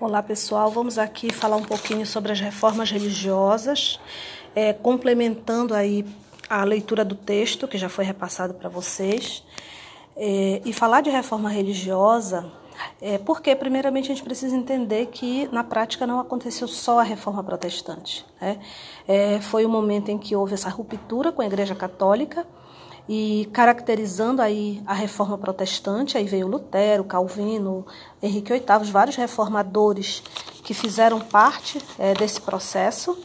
Olá pessoal, vamos aqui falar um pouquinho sobre as reformas religiosas, é, complementando aí a leitura do texto que já foi repassado para vocês. É, e falar de reforma religiosa é porque, primeiramente, a gente precisa entender que na prática não aconteceu só a reforma protestante. Né? É, foi o momento em que houve essa ruptura com a Igreja Católica e caracterizando aí a reforma protestante, aí veio Lutero, Calvino, Henrique VIII, vários reformadores que fizeram parte é, desse processo,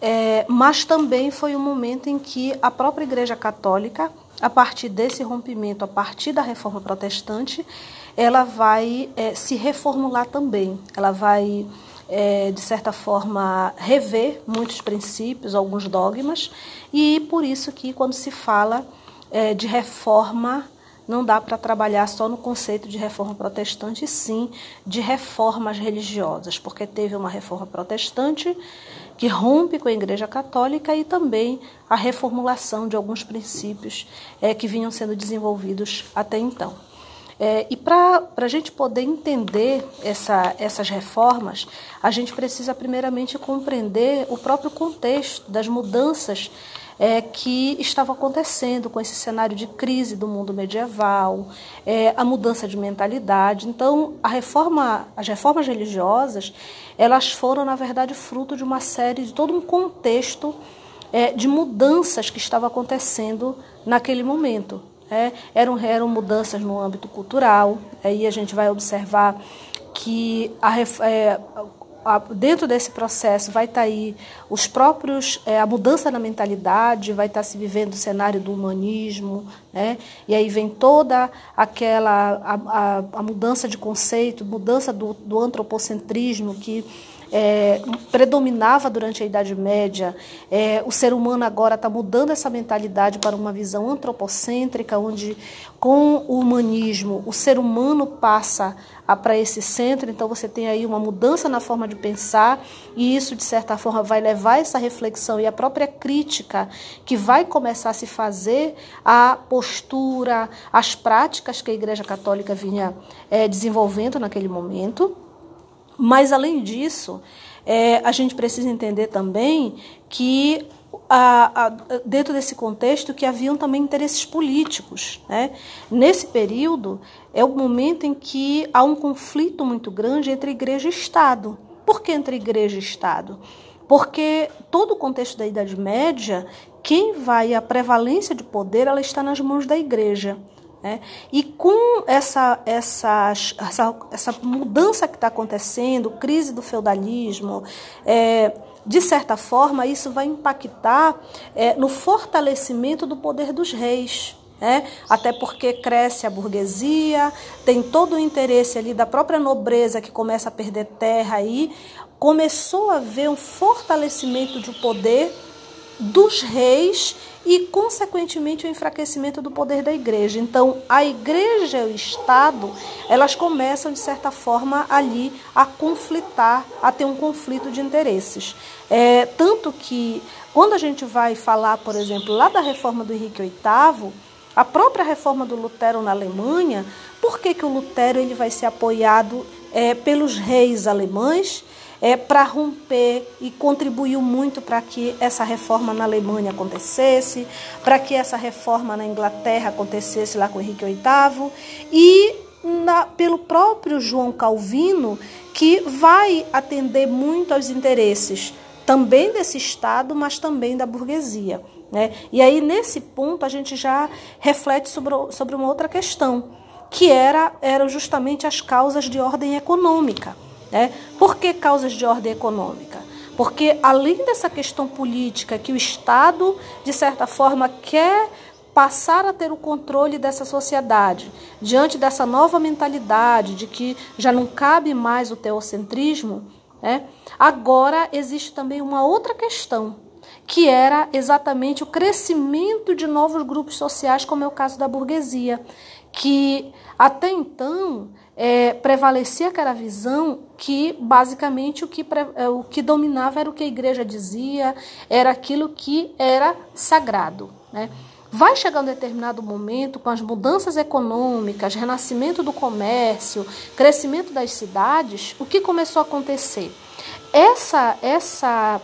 é, mas também foi um momento em que a própria Igreja Católica, a partir desse rompimento, a partir da reforma protestante, ela vai é, se reformular também, ela vai é, de certa forma, rever muitos princípios, alguns dogmas, e por isso que quando se fala é, de reforma, não dá para trabalhar só no conceito de reforma protestante, sim de reformas religiosas, porque teve uma reforma protestante que rompe com a Igreja Católica e também a reformulação de alguns princípios é, que vinham sendo desenvolvidos até então. É, e para a gente poder entender essa, essas reformas, a gente precisa primeiramente compreender o próprio contexto das mudanças é, que estava acontecendo com esse cenário de crise do mundo medieval, é, a mudança de mentalidade. Então, a reforma, as reformas religiosas, elas foram na verdade fruto de uma série de todo um contexto é, de mudanças que estava acontecendo naquele momento. É, eram, eram mudanças no âmbito cultural, aí a gente vai observar que a, é, dentro desse processo vai estar tá aí os próprios é, a mudança na mentalidade vai estar tá se vivendo o cenário do humanismo né? E aí vem toda aquela a, a, a mudança de conceito mudança do, do antropocentrismo que é, predominava durante a Idade Média. É, o ser humano agora está mudando essa mentalidade para uma visão antropocêntrica, onde com o humanismo o ser humano passa para esse centro, então você tem aí uma mudança na forma de pensar, e isso, de certa forma, vai levar essa reflexão e a própria crítica que vai começar a se fazer à postura, às práticas que a Igreja Católica vinha é, desenvolvendo naquele momento. Mas, além disso, é, a gente precisa entender também que a, a, dentro desse contexto que haviam também interesses políticos. Né? Nesse período é o momento em que há um conflito muito grande entre igreja e Estado. Por que entre igreja e Estado? Porque todo o contexto da Idade Média, quem vai a prevalência de poder, ela está nas mãos da igreja. Né? E com essa, essa, essa, essa mudança que está acontecendo, crise do feudalismo, é, de certa forma, isso vai impactar é, no fortalecimento do poder dos reis. É, até porque cresce a burguesia, tem todo o interesse ali da própria nobreza que começa a perder terra aí, começou a haver um fortalecimento de poder dos reis e, consequentemente, o enfraquecimento do poder da igreja. Então, a igreja e o Estado, elas começam, de certa forma, ali a conflitar, a ter um conflito de interesses. É, tanto que, quando a gente vai falar, por exemplo, lá da reforma do Henrique VIII, a própria reforma do Lutero na Alemanha, por que, que o Lutero ele vai ser apoiado é, pelos reis alemães? É, para romper e contribuiu muito para que essa reforma na Alemanha acontecesse, para que essa reforma na Inglaterra acontecesse lá com Henrique VIII e na, pelo próprio João Calvino, que vai atender muito aos interesses também desse Estado, mas também da burguesia. Né? E aí, nesse ponto, a gente já reflete sobre, sobre uma outra questão, que era, eram justamente as causas de ordem econômica. Né? Por que causas de ordem econômica? Porque além dessa questão política que o Estado, de certa forma, quer passar a ter o controle dessa sociedade, diante dessa nova mentalidade de que já não cabe mais o teocentrismo, né? agora existe também uma outra questão, que era exatamente o crescimento de novos grupos sociais, como é o caso da burguesia, que até então é, prevalecia aquela visão que basicamente o que, é, o que dominava era o que a igreja dizia, era aquilo que era sagrado. Né? Vai chegar um determinado momento, com as mudanças econômicas, renascimento do comércio, crescimento das cidades, o que começou a acontecer? Essa, essa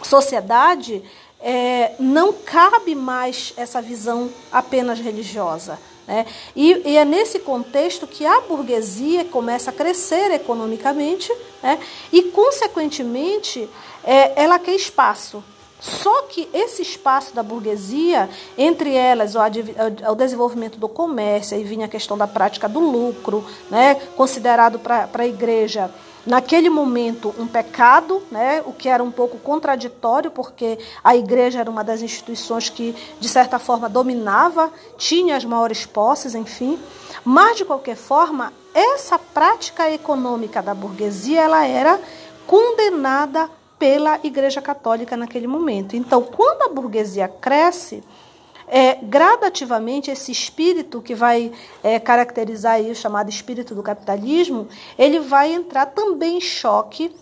sociedade é, não cabe mais essa visão apenas religiosa. Né? E, e, é nesse contexto que a burguesia começa a crescer economicamente né? e, consequentemente, é, ela quer espaço. Só que esse espaço da burguesia, entre elas o, desenvolvimento do comércio, aí vinha a questão da prática do lucro, né, considerado para a igreja naquele momento um pecado, né, o que era um pouco contraditório, porque a igreja era uma das instituições que, de certa forma, dominava, tinha as maiores posses, enfim. Mas, de qualquer forma, essa prática econômica da burguesia ela era condenada pela Igreja Católica naquele momento. Então, quando a burguesia cresce, é, gradativamente esse espírito que vai é, caracterizar aí o chamado espírito do capitalismo, ele vai entrar também em choque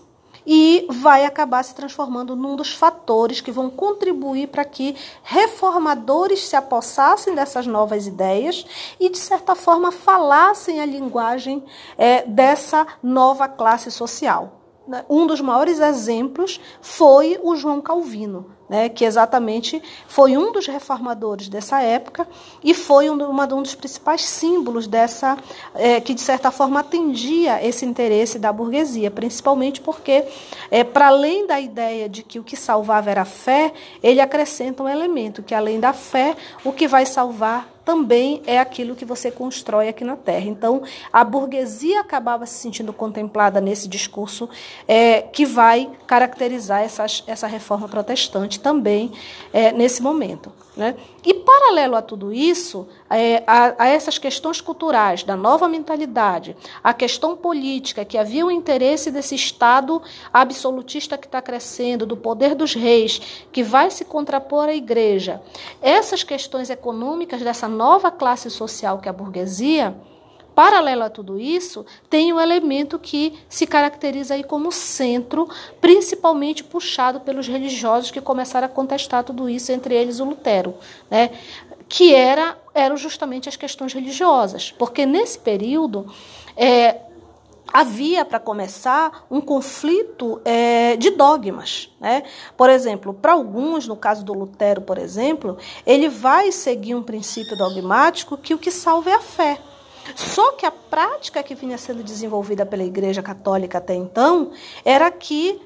e vai acabar se transformando num dos fatores que vão contribuir para que reformadores se apossassem dessas novas ideias e, de certa forma, falassem a linguagem é, dessa nova classe social. Né? Um dos maiores exemplos foi o João Calvino né, que exatamente foi um dos reformadores dessa época e foi um, uma, um dos principais símbolos dessa, é, que de certa forma atendia esse interesse da burguesia, principalmente porque, é, para além da ideia de que o que salvava era a fé, ele acrescenta um elemento, que além da fé, o que vai salvar também é aquilo que você constrói aqui na Terra. Então, a burguesia acabava se sentindo contemplada nesse discurso é, que vai caracterizar essas, essa reforma protestante também é, nesse momento. Né? E, paralelo a tudo isso, é, a, a, essas questões culturais, da nova mentalidade, a questão política, que havia o interesse desse Estado absolutista que está crescendo, do poder dos reis, que vai se contrapor à igreja, essas questões econômicas dessa nova classe social que é a burguesia Paralelo a tudo isso, tem um elemento que se caracteriza aí como centro, principalmente puxado pelos religiosos que começaram a contestar tudo isso, entre eles o Lutero, né? que era, eram justamente as questões religiosas, porque nesse período é, havia, para começar, um conflito é, de dogmas. Né? Por exemplo, para alguns, no caso do Lutero, por exemplo, ele vai seguir um princípio dogmático que o que salva é a fé. Só que a prática que vinha sendo desenvolvida pela Igreja Católica até então era que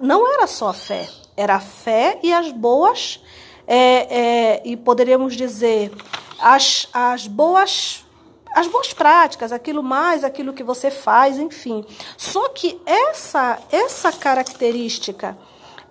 não era só a fé, era a fé e as boas, é, é, e poderíamos dizer, as, as boas as boas práticas, aquilo mais, aquilo que você faz, enfim. Só que essa essa característica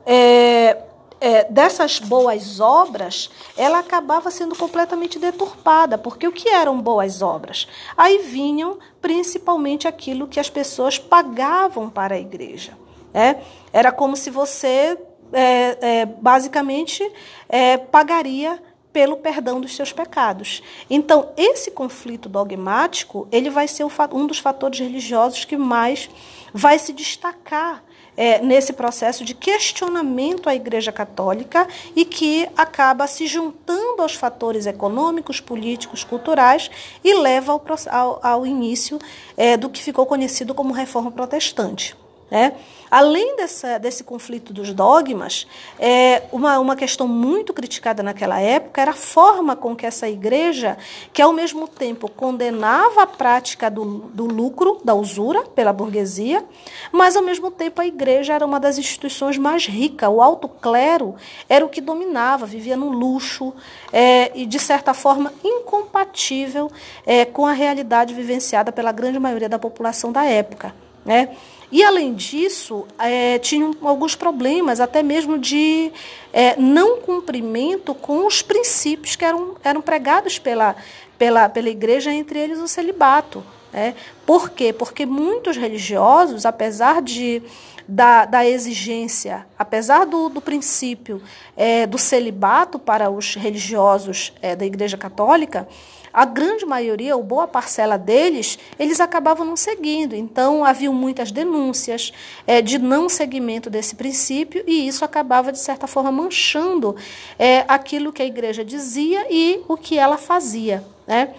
é, é, dessas boas obras, ela acabava sendo completamente deturpada, porque o que eram boas obras? Aí vinham principalmente aquilo que as pessoas pagavam para a igreja. Né? Era como se você, é, é, basicamente, é, pagaria pelo perdão dos seus pecados. Então, esse conflito dogmático, ele vai ser um dos fatores religiosos que mais vai se destacar é, nesse processo de questionamento à Igreja Católica e que acaba se juntando aos fatores econômicos, políticos, culturais e leva ao, ao, ao início é, do que ficou conhecido como Reforma Protestante. Né? Além dessa, desse conflito dos dogmas, é, uma, uma questão muito criticada naquela época era a forma com que essa igreja, que ao mesmo tempo condenava a prática do, do lucro, da usura, pela burguesia, mas ao mesmo tempo a igreja era uma das instituições mais ricas, o alto clero era o que dominava, vivia no luxo é, e, de certa forma, incompatível é, com a realidade vivenciada pela grande maioria da população da época. Né? E, além disso, é, tinham alguns problemas, até mesmo de é, não cumprimento com os princípios que eram, eram pregados pela, pela, pela igreja, entre eles o celibato. Né? Por quê? Porque muitos religiosos, apesar de, da, da exigência, apesar do, do princípio é, do celibato para os religiosos é, da Igreja Católica, a grande maioria, ou boa parcela deles, eles acabavam não seguindo. Então, haviam muitas denúncias é, de não seguimento desse princípio, e isso acabava, de certa forma, manchando é, aquilo que a igreja dizia e o que ela fazia. Né?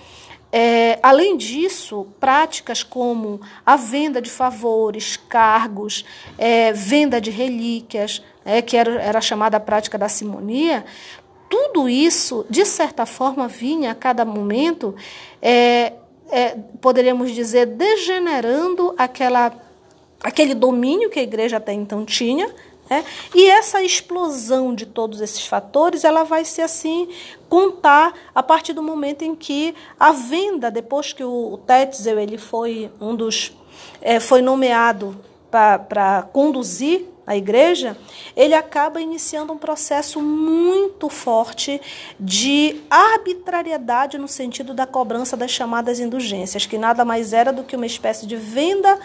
É, além disso, práticas como a venda de favores, cargos, é, venda de relíquias, é, que era, era chamada a prática da simonia, tudo isso, de certa forma, vinha a cada momento, é, é, poderíamos dizer, degenerando aquela, aquele domínio que a igreja até então tinha, né? E essa explosão de todos esses fatores, ela vai se assim contar a partir do momento em que a venda, depois que o Tetzel ele foi um dos é, foi nomeado para conduzir a igreja, ele acaba iniciando um processo muito forte de arbitrariedade no sentido da cobrança das chamadas indulgências, que nada mais era do que uma espécie de venda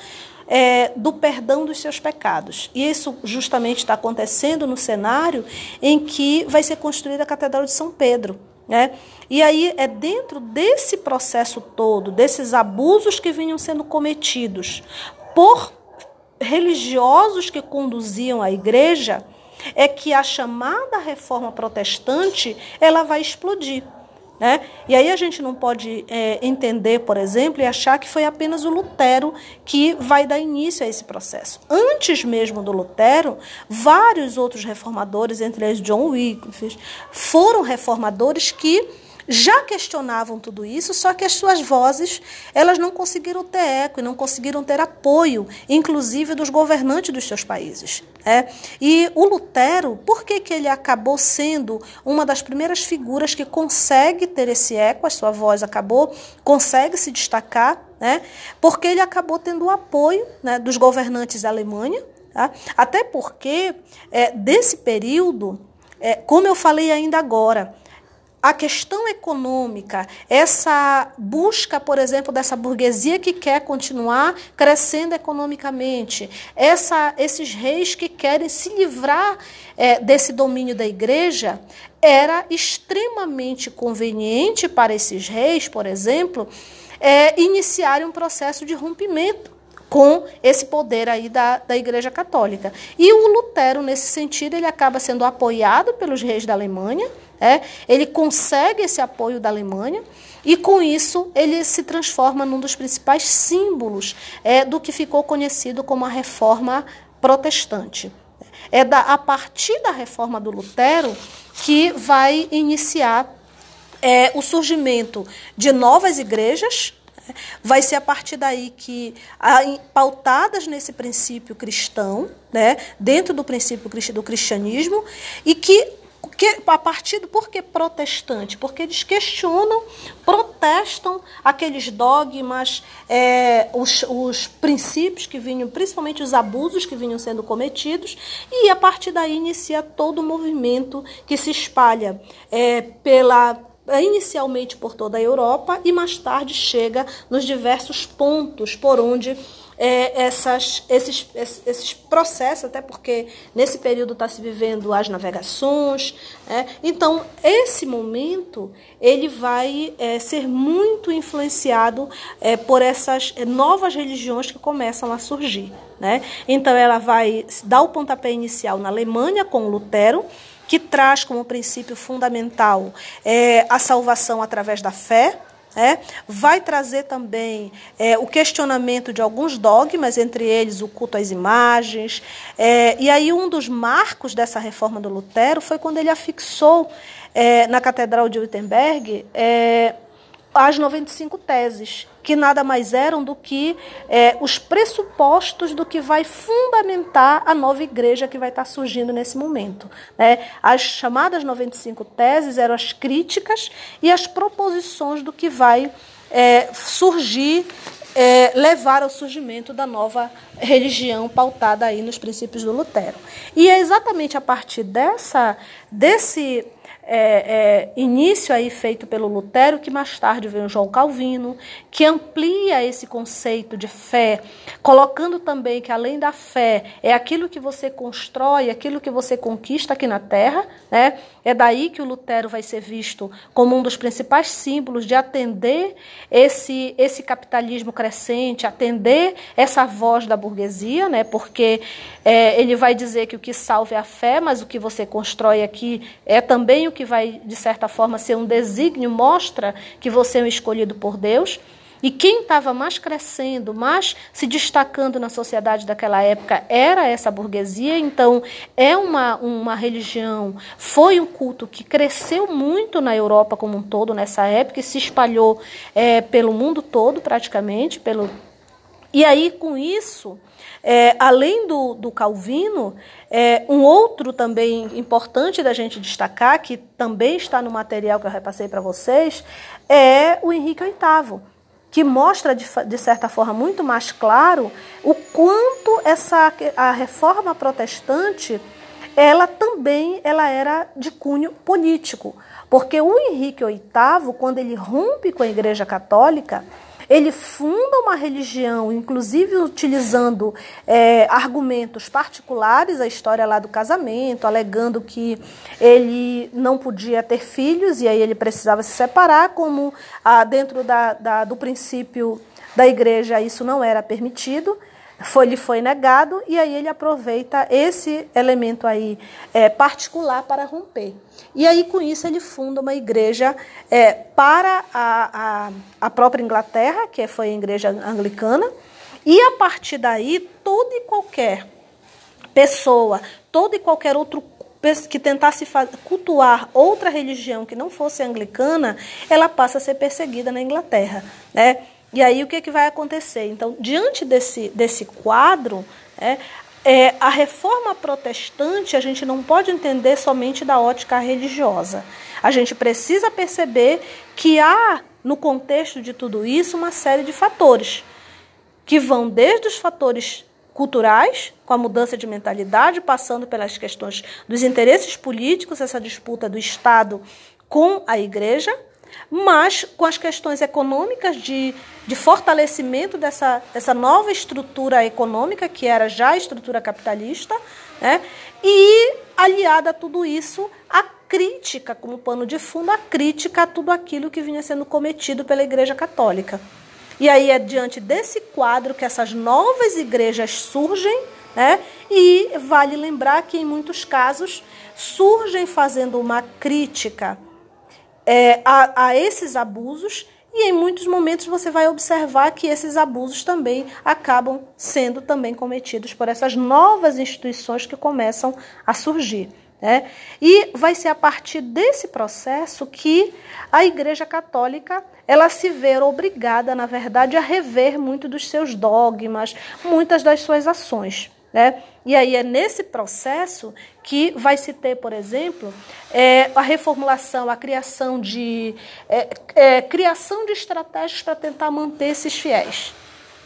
é, do perdão dos seus pecados. E isso justamente está acontecendo no cenário em que vai ser construída a Catedral de São Pedro. Né? E aí é dentro desse processo todo, desses abusos que vinham sendo cometidos por religiosos que conduziam a igreja é que a chamada reforma protestante ela vai explodir. Né? E aí a gente não pode é, entender, por exemplo, e achar que foi apenas o Lutero que vai dar início a esse processo. Antes mesmo do Lutero, vários outros reformadores, entre eles John Wycliffe, foram reformadores que já questionavam tudo isso, só que as suas vozes elas não conseguiram ter eco e não conseguiram ter apoio, inclusive dos governantes dos seus países. É. E o Lutero, por que, que ele acabou sendo uma das primeiras figuras que consegue ter esse eco, a sua voz acabou, consegue se destacar, né? porque ele acabou tendo o apoio né, dos governantes da Alemanha, tá? até porque é, desse período, é, como eu falei ainda agora, a questão econômica, essa busca, por exemplo, dessa burguesia que quer continuar crescendo economicamente, essa, esses reis que querem se livrar é, desse domínio da igreja, era extremamente conveniente para esses reis, por exemplo, é, iniciarem um processo de rompimento com esse poder aí da, da Igreja Católica. E o Lutero, nesse sentido, ele acaba sendo apoiado pelos reis da Alemanha, é, ele consegue esse apoio da Alemanha e, com isso, ele se transforma num dos principais símbolos é, do que ficou conhecido como a Reforma Protestante. É da, a partir da reforma do Lutero que vai iniciar é, o surgimento de novas igrejas. Vai ser a partir daí que, pautadas nesse princípio cristão, né, dentro do princípio do cristianismo, e que que, a partir do porquê protestante? Porque eles questionam, protestam aqueles dogmas, é, os, os princípios que vinham, principalmente os abusos que vinham sendo cometidos, e a partir daí inicia todo o movimento que se espalha é, pela inicialmente por toda a Europa e mais tarde chega nos diversos pontos por onde é, essas, esses, esses processos, até porque nesse período está se vivendo as navegações. É, então, esse momento ele vai é, ser muito influenciado é, por essas novas religiões que começam a surgir. Né? Então, ela vai dar o pontapé inicial na Alemanha com Lutero, que traz como princípio fundamental é, a salvação através da fé. É, vai trazer também é, o questionamento de alguns dogmas, entre eles o culto às imagens. É, e aí, um dos marcos dessa reforma do Lutero foi quando ele afixou é, na Catedral de Wittenberg é, as 95 teses, que nada mais eram do que é, os pressupostos do que vai fundamentar a nova igreja que vai estar surgindo nesse momento. Né? As chamadas 95 teses eram as críticas e as proposições do que vai é, surgir, é, levar ao surgimento da nova religião pautada aí nos princípios do Lutero. E é exatamente a partir dessa, desse é, é, início aí feito pelo Lutero, que mais tarde veio João Calvino, que amplia esse conceito de fé, colocando também que além da fé é aquilo que você constrói, aquilo que você conquista aqui na Terra, né? É daí que o Lutero vai ser visto como um dos principais símbolos de atender esse, esse capitalismo crescente, atender essa voz da burguesia, né? porque é, ele vai dizer que o que salva é a fé, mas o que você constrói aqui é também o que vai, de certa forma, ser um desígnio, mostra que você é um escolhido por Deus. E quem estava mais crescendo, mais se destacando na sociedade daquela época era essa burguesia. Então, é uma, uma religião, foi um culto que cresceu muito na Europa como um todo nessa época e se espalhou é, pelo mundo todo, praticamente. Pelo... E aí, com isso, é, além do, do Calvino, é, um outro também importante da gente destacar, que também está no material que eu repassei para vocês, é o Henrique VIII que mostra de, de, certa forma muito mais claro o quanto essa a reforma protestante ela também ela era de cunho político, porque o Henrique VIII, quando ele rompe com a Igreja Católica, ele funda uma religião, inclusive utilizando é, argumentos particulares, a história lá do casamento, alegando que ele não podia ter filhos e aí ele precisava se separar, como ah, dentro da, da, do princípio da igreja isso não era permitido foi, lhe foi negado e aí ele aproveita esse elemento aí é, particular para romper. E aí com isso ele funda uma igreja é, para a, a, a própria Inglaterra, que foi a igreja anglicana, e a partir daí toda e qualquer pessoa, todo e qualquer outro que tentasse cultuar outra religião que não fosse anglicana, ela passa a ser perseguida na Inglaterra, né? E aí o que, que vai acontecer? Então, diante desse, desse quadro, é, é, a reforma protestante a gente não pode entender somente da ótica religiosa. A gente precisa perceber que há, no contexto de tudo isso, uma série de fatores que vão desde os fatores culturais, com a mudança de mentalidade, passando pelas questões dos interesses políticos, essa disputa do Estado com a igreja, mas com as questões econômicas de, de fortalecimento dessa, dessa nova estrutura econômica, que era já a estrutura capitalista, né? e aliada a tudo isso, a crítica, como pano de fundo, a crítica a tudo aquilo que vinha sendo cometido pela Igreja Católica. E aí é diante desse quadro que essas novas igrejas surgem, né? e vale lembrar que, em muitos casos, surgem fazendo uma crítica é, a, a esses abusos e em muitos momentos você vai observar que esses abusos também acabam sendo também cometidos por essas novas instituições que começam a surgir. Né? E vai ser a partir desse processo que a Igreja Católica ela se vê obrigada, na verdade, a rever muito dos seus dogmas, muitas das suas ações. Né? E aí é nesse processo que vai se ter, por exemplo, é, a reformulação, a criação de é, é, criação de estratégias para tentar manter esses fiéis.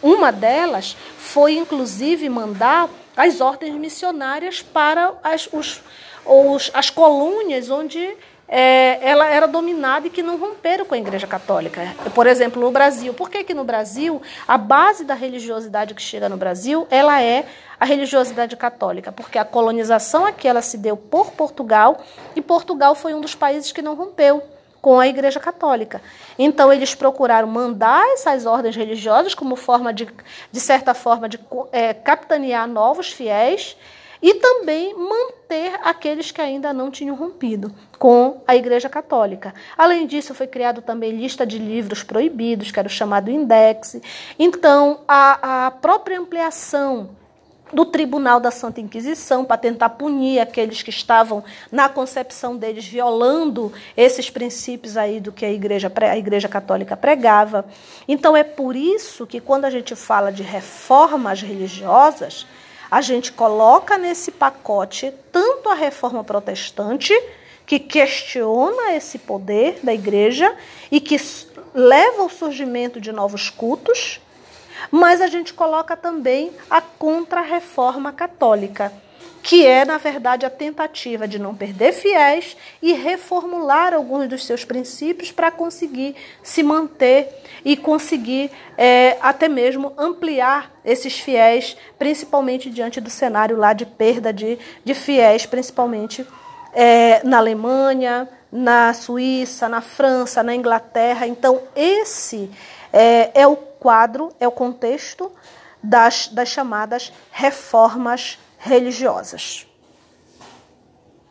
Uma delas foi, inclusive, mandar as ordens missionárias para as, os, os, as colônias onde é, ela era dominada e que não romperam com a Igreja Católica. Por exemplo, no Brasil. Por que, que no Brasil a base da religiosidade que chega no Brasil ela é a religiosidade católica? Porque a colonização aqui ela se deu por Portugal e Portugal foi um dos países que não rompeu com a Igreja Católica. Então, eles procuraram mandar essas ordens religiosas como forma de, de certa forma, de é, capitanear novos fiéis e também manter aqueles que ainda não tinham rompido com a Igreja Católica. Além disso, foi criado também lista de livros proibidos, que era o chamado Index. Então, a, a própria ampliação do Tribunal da Santa Inquisição para tentar punir aqueles que estavam na concepção deles violando esses princípios aí do que a igreja a igreja católica pregava. Então é por isso que quando a gente fala de reformas religiosas, a gente coloca nesse pacote tanto a reforma protestante, que questiona esse poder da igreja e que leva ao surgimento de novos cultos, mas a gente coloca também a contra-reforma católica, que é, na verdade, a tentativa de não perder fiéis e reformular alguns dos seus princípios para conseguir se manter e conseguir é, até mesmo ampliar esses fiéis, principalmente diante do cenário lá de perda de, de fiéis, principalmente é, na Alemanha, na Suíça, na França, na Inglaterra. Então, esse é, é o quadro, é o contexto das, das chamadas reformas religiosas.